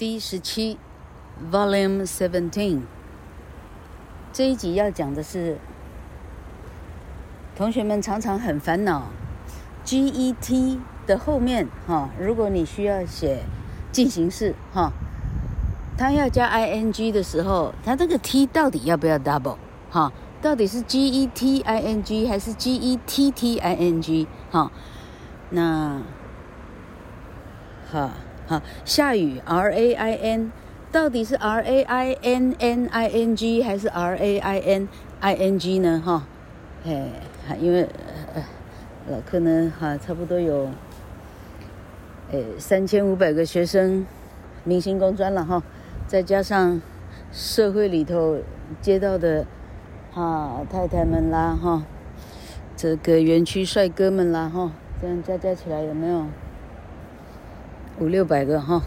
第十七，Volume Seventeen。这一集要讲的是，同学们常常很烦恼，GET 的后面哈，如果你需要写进行式哈，它要加 ING 的时候，它这个 T 到底要不要 double 哈？到底是 GETING 还是 GETTING 哈？那。哈好，下雨 R A I N，到底是 R A I N N I N G 还是 R A I N I N G 呢？哈，哎，因为呃老客呢哈，差不多有诶三千五百个学生，明星工专了哈，再加上社会里头接到的哈太太们啦哈，这个园区帅哥们啦哈，这样加加起来有没有？五六百个哈，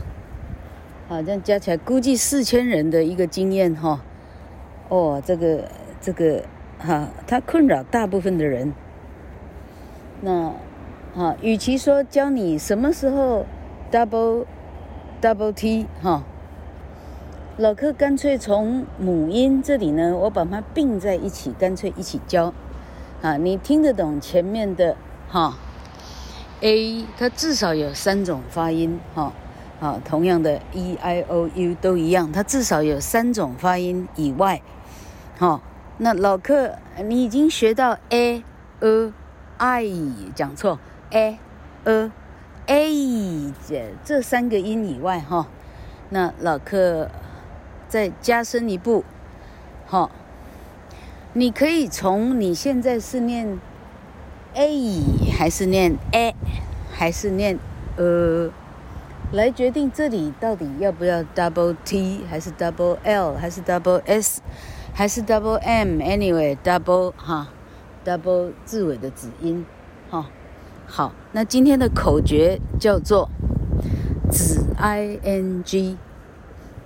好，这样加起来估计四千人的一个经验哈。哦，这个这个哈，它困扰大部分的人。那，哈，与其说教你什么时候 double double T 哈，老课干脆从母音这里呢，我把它并在一起，干脆一起教。啊，你听得懂前面的哈？A 它至少有三种发音，哈，啊，同样的 E I O U 都一样，它至少有三种发音以外，好，那老课你已经学到 A、E、I 讲错，A、E、A 这这三个音以外，哈，那老课再加深一步，好，你可以从你现在是念。A 还是念 A，还是念呃，来决定这里到底要不要 double T，还是 double L，还是 double S，还是 double M？Anyway，double 哈，double 字尾的子音，哈，好，那今天的口诀叫做子 ing。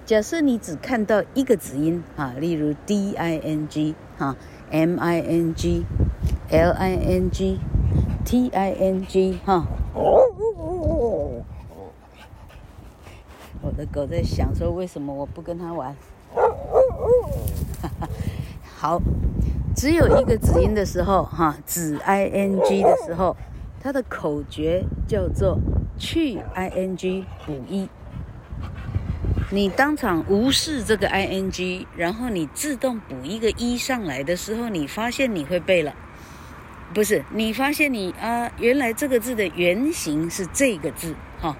假设你只看到一个子音啊，例如 D I N G 哈，M I N G。L I N G T I N G 哈，我的狗在想说，为什么我不跟它玩？好，只有一个子音的时候哈，子 I N G 的时候，它的口诀叫做去 I N G 补一。你当场无视这个 I N G，然后你自动补一个一上来的时候，你发现你会背了。不是，你发现你啊，原来这个字的原型是这个字哈。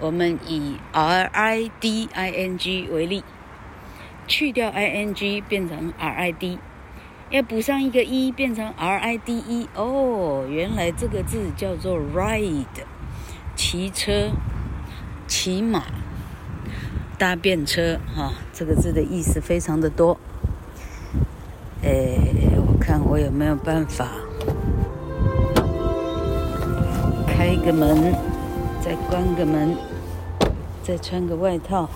我们以 R I D I N G 为例，去掉 I N G 变成 R I D，要补上一个 E 变成 R I D E。哦，原来这个字叫做 ride，骑车、骑马、搭便车哈。这个字的意思非常的多。诶，我看我有没有办法。开个门，再关个门，再穿个外套，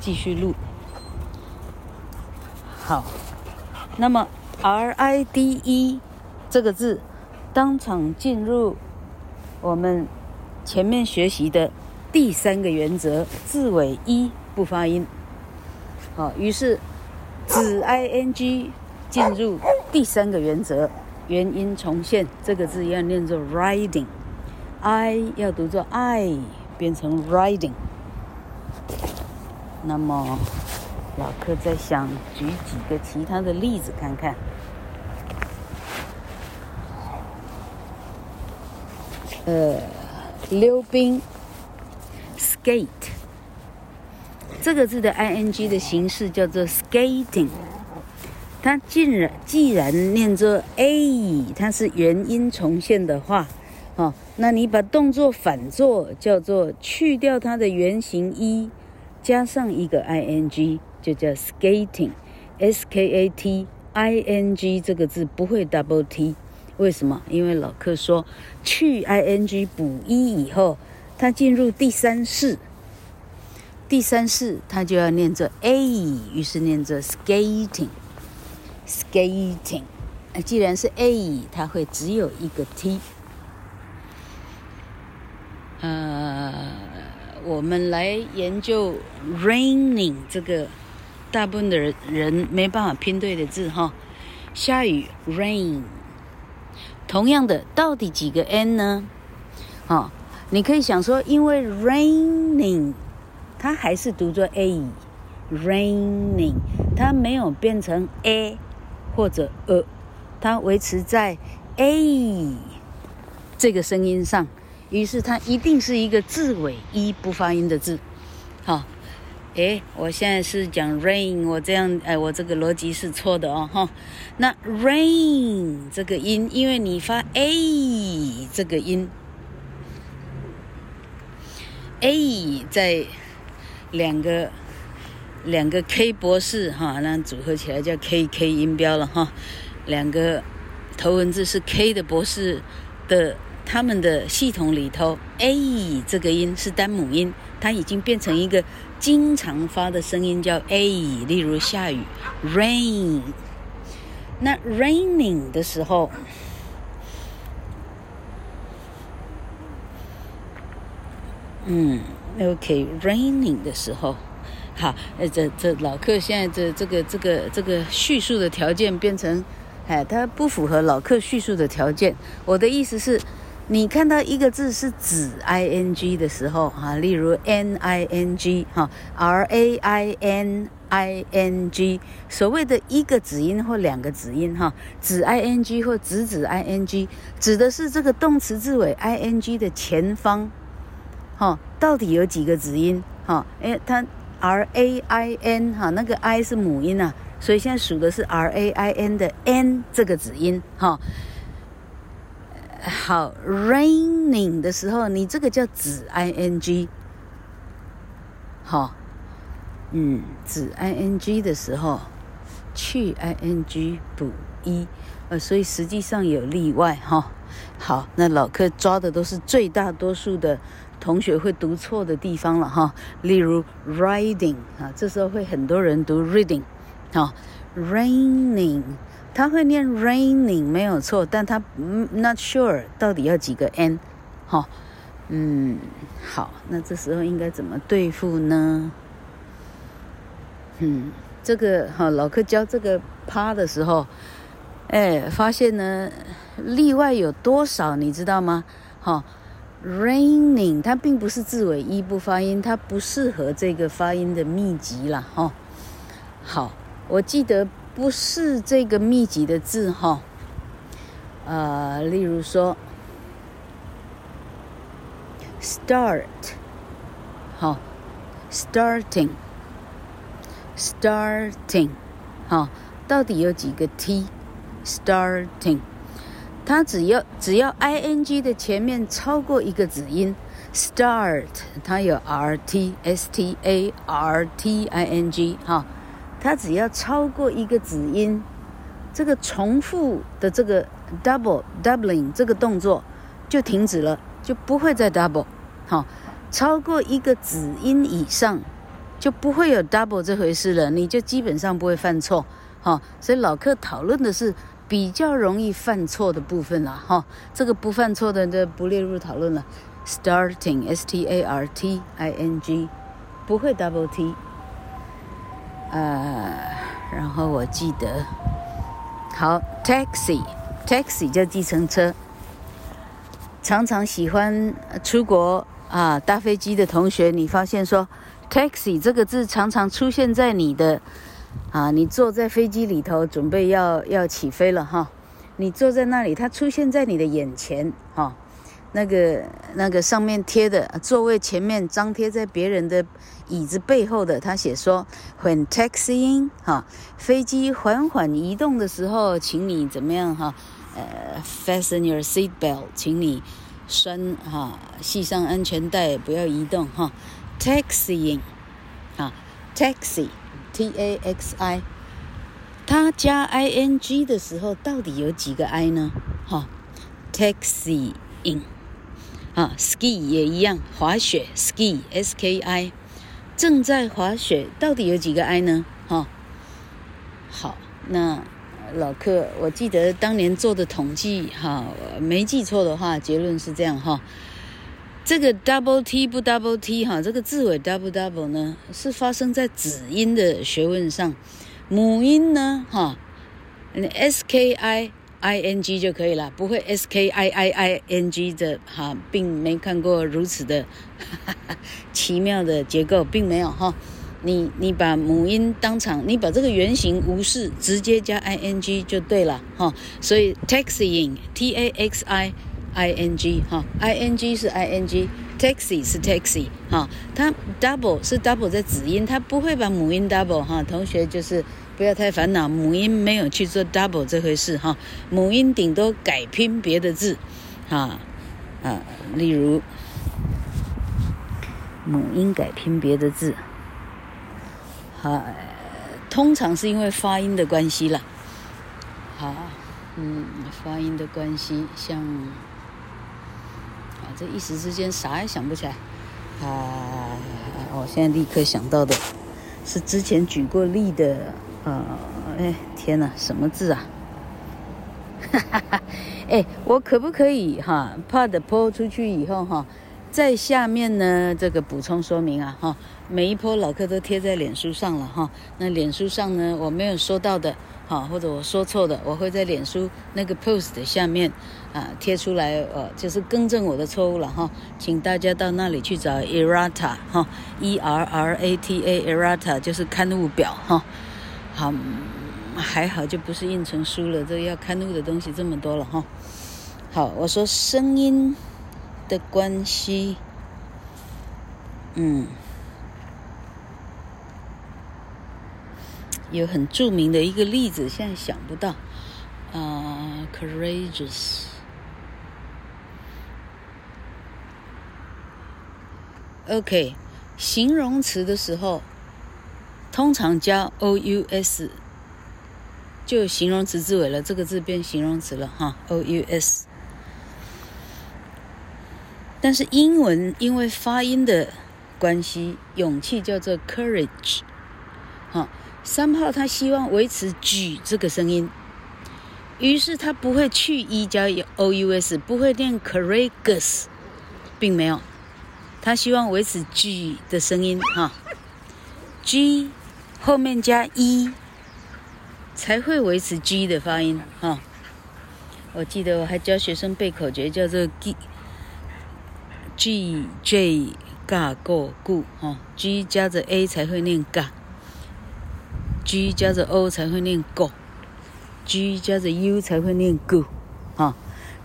继续录。好，那么 R I D E 这个字，当场进入我们前面学习的第三个原则：字尾一不发音。好，于是子 I N G 进入第三个原则，元音重现，这个字要念作 riding。I 要读作 I，变成 riding。那么老课在想举几个其他的例子看看。呃，溜冰，skate，这个字的 ing 的形式叫做 skating。它竟然既然念作 A，它是元音重现的话。好，那你把动作反做，叫做去掉它的原型一，加上一个 i n g，就叫 skating，s k a t i n g 这个字不会 double t，为什么？因为老客说去 i n g 补一以后，它进入第三式，第三式它就要念作 a，于是念作 skating，skating，既然是 a，它会只有一个 t。呃，我们来研究 raining 这个大部分的人人没办法拼对的字哈，下雨 rain。同样的，到底几个 n 呢？哈，你可以想说，因为 raining 它还是读作 a，raining 它没有变成 a 或者 a，它维持在 a 这个声音上。于是它一定是一个字尾一不发音的字，好，诶，我现在是讲 rain，我这样，哎，我这个逻辑是错的哦，哈，那 rain 这个音，因为你发 a 这个音，a 在两个两个 k 博士哈，那组合起来叫 k k 音标了哈，两个头文字是 k 的博士的。他们的系统里头，a 这个音是单母音，它已经变成一个经常发的声音，叫 a。例如下雨，rain。那 raining 的时候，嗯，OK，raining 的时候，好，呃，这这老客现在这这个这个这个叙述的条件变成，哎，它不符合老客叙述的条件。我的意思是。你看到一个字是子 i n g 的时候，哈，例如 n i n g 哈，r a i n i n g，所谓的一个子音或两个子音，哈，子 i n g 或子子 i n g，指的是这个动词字尾 i n g 的前方，哈，到底有几个子音？哈，诶，它 r a i n 哈，那个 i 是母音啊，所以现在数的是 r a i n 的 n 这个子音，哈。好，raining 的时候，你这个叫子 ing。好，嗯，子 ing 的时候，去 ing 补一，呃，所以实际上有例外哈。好，那老课抓的都是最大多数的同学会读错的地方了哈。例如 riding 啊，这时候会很多人读 reading。好，raining。他会念 raining 没有错，但他 not sure 到底要几个 n，哈、哦，嗯，好，那这时候应该怎么对付呢？嗯，这个哈、老客教这个趴的时候，哎，发现呢，例外有多少你知道吗？哈、，raining 它并不是字尾一不发音，它不适合这个发音的密集啦。哈、哦，好，我记得。不是这个密集的字哈，呃，例如说，start，好，starting，starting，好，到底有几个 t？starting，它只要只要 i n g 的前面超过一个子音，start，它有 r t，s t a r t i n g，哈。它只要超过一个子音，这个重复的这个 double doubling 这个动作就停止了，就不会再 double。好，超过一个子音以上就不会有 double 这回事了，你就基本上不会犯错。好，所以老客讨论的是比较容易犯错的部分了。哈，这个不犯错的就不列入讨论了。Starting S T A R T I N G 不会 double T。呃，然后我记得，好，taxi，taxi 叫计程车。常常喜欢出国啊搭飞机的同学，你发现说，taxi 这个字常常出现在你的啊，你坐在飞机里头准备要要起飞了哈，你坐在那里，它出现在你的眼前哈。那个那个上面贴的座位前面张贴在别人的椅子背后的，他写说：When taxiing，哈，飞机缓缓移动的时候，请你怎么样哈？呃，fasten your seat belt，请你拴哈，系上安全带，不要移动哈。Taxiing，啊，taxi，T A X I，它加 I N G 的时候，到底有几个 I 呢？哈，taxiing。啊，ski 也一样，滑雪，ski s k i，正在滑雪，到底有几个 i 呢？哈、好，那老客，我记得当年做的统计，哈，没记错的话，结论是这样哈。这个 double t 不 double t 哈，这个字尾 double double 呢，是发生在子音的学问上，母音呢哈，s k i i n g 就可以了，不会 s k i i i n g 的哈，并没看过如此的哈 哈奇妙的结构，并没有哈。你你把母音当场，你把这个原型无视，直接加 i n g 就对了哈。所以 taxiing t a x i i n g 哈，i n g 是 i n g，taxi 是 taxi 哈。它 double 是 double 在子音，它不会把母音 double 哈。同学就是不要太烦恼，母音没有去做 double 这回事哈。母音顶多改拼别的字，哈啊，例如母音改拼别的字。哈，通常是因为发音的关系啦。好，嗯，发音的关系，像啊，这一时之间啥也想不起来。啊，我现在立刻想到的是之前举过例的，呃，哎，天哪，什么字啊？哈哈哈，哎，我可不可以哈，怕的泼出去以后哈？在下面呢，这个补充说明啊，哈，每一波老课都贴在脸书上了哈。那脸书上呢，我没有说到的，哈，或者我说错的，我会在脸书那个 post 的下面啊贴出来，呃，就是更正我的错误了哈。请大家到那里去找 errata 哈，e r r a t a errata 就是刊物表哈。好，还好就不是印成书了，这要刊物的东西这么多了哈。好，我说声音。的关系，嗯，有很著名的一个例子，现在想不到，啊 courageous。OK，形容词的时候，通常加 OUS，就形容词字尾了，这个字变形容词了哈，OUS。但是英文因为发音的关系，勇气叫做 courage，哈，三号他希望维持 G 这个声音，于是他不会去 E 加 O U S，不会念 courageous，并没有，他希望维持 G 的声音，哈，G 后面加一。才会维持 G 的发音，哈，我记得我还教学生背口诀，叫做 G。G J 嘎 Go Gu 哈，G 加着 A 才会念嘎，G 加着 O 才会念 Go，G 加着 U 才会念 Gu 哈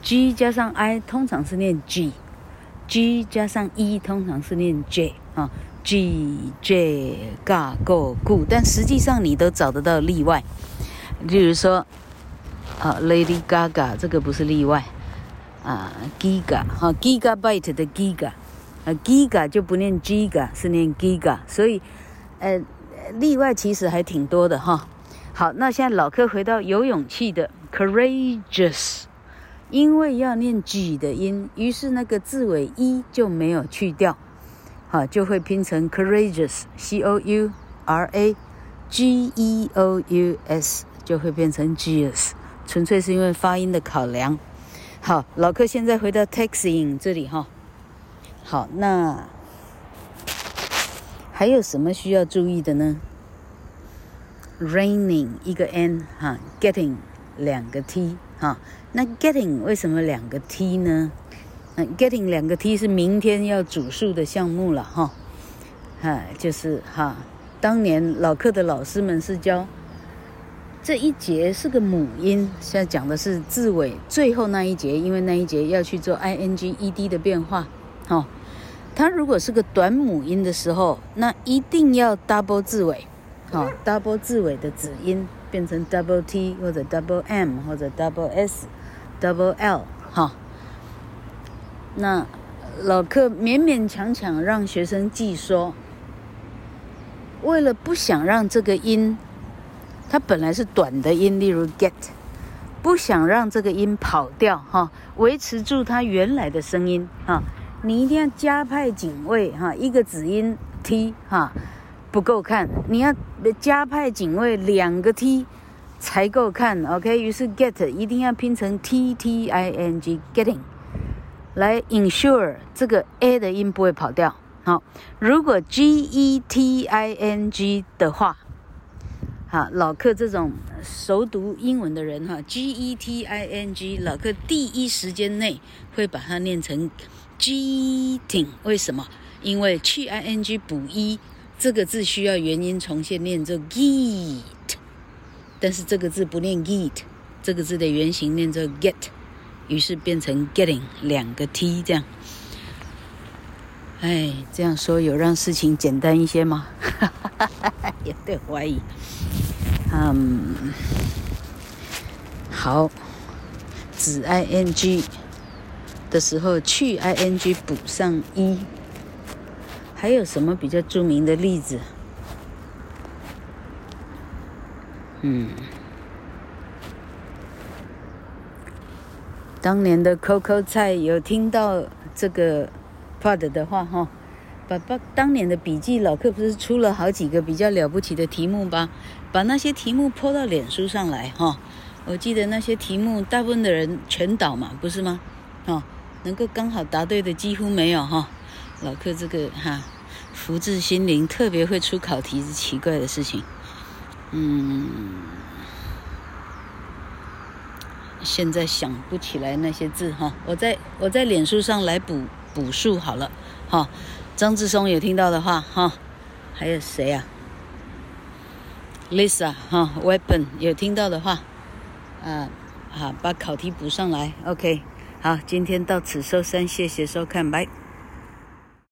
，G 加上 I 通常是念 G，G 加上 E 通常是念 J 哈。，G J 嘎 Go Gu，但实际上你都找得到例外，例如说啊，Lady Gaga 这个不是例外。啊，giga 哈，gigabyte 的 giga，啊，giga 就不念 giga，是念 giga，所以，呃，例外其实还挺多的哈。好，那现在老客回到有勇气的 courageous，因为要念 g 的音，于是那个字尾 e 就没有去掉，好，就会拼成 courageous，c o u r a g e o u s，就会变成 geous，纯粹是因为发音的考量。好，老客现在回到 taxiing 这里哈。好，那还有什么需要注意的呢？Raining 一个 n 哈，getting 两个 t 哈。那 getting 为什么两个 t 呢？嗯 getting 两个 t 是明天要主述的项目了哈。哈，就是哈，当年老课的老师们是教。这一节是个母音，现在讲的是字尾最后那一节，因为那一节要去做 i n g e d 的变化，哈，它如果是个短母音的时候，那一定要 double 字尾，好、哦、double 字尾的子音变成 double t 或者 double m 或者 double s double l 哈、那老课勉勉强强让学生记说，为了不想让这个音。它本来是短的音，例如 get，不想让这个音跑掉哈，维持住它原来的声音哈。你一定要加派警卫哈，一个子音 t 哈不够看，你要加派警卫两个 t 才够看。OK，于是 get 一定要拼成 t t i n g getting，来 ensure 这个 a 的音不会跑掉。好，如果 g e t i n g 的话，好，老克这种熟读英文的人哈，g e t i n g，老克第一时间内会把它念成 geting。为什么？因为去 i n g 补 e 这个字需要元音重现念作 get，但是这个字不念 get，这个字的原型念作 get，于是变成 getting 两个 t 这样。哎，这样说有让事情简单一些吗？有点怀疑。嗯，好，子 ing 的时候去 ing 补上 e，还有什么比较著名的例子？嗯，当年的 Coco 菜有听到这个。画的的话，哈，把把当年的笔记老客不是出了好几个比较了不起的题目吧？把那些题目泼到脸书上来，哈，我记得那些题目大部分的人全倒嘛，不是吗？哦，能够刚好答对的几乎没有，哈。老客这个哈，福至心灵，特别会出考题是奇怪的事情，嗯，现在想不起来那些字哈，我在我在脸书上来补。补数好了，哈，张志松有听到的话，哈，还有谁啊？Lisa 哈，Weapon 有听到的话，啊，好，把考题补上来，OK，好，今天到此收山，谢谢收看，拜。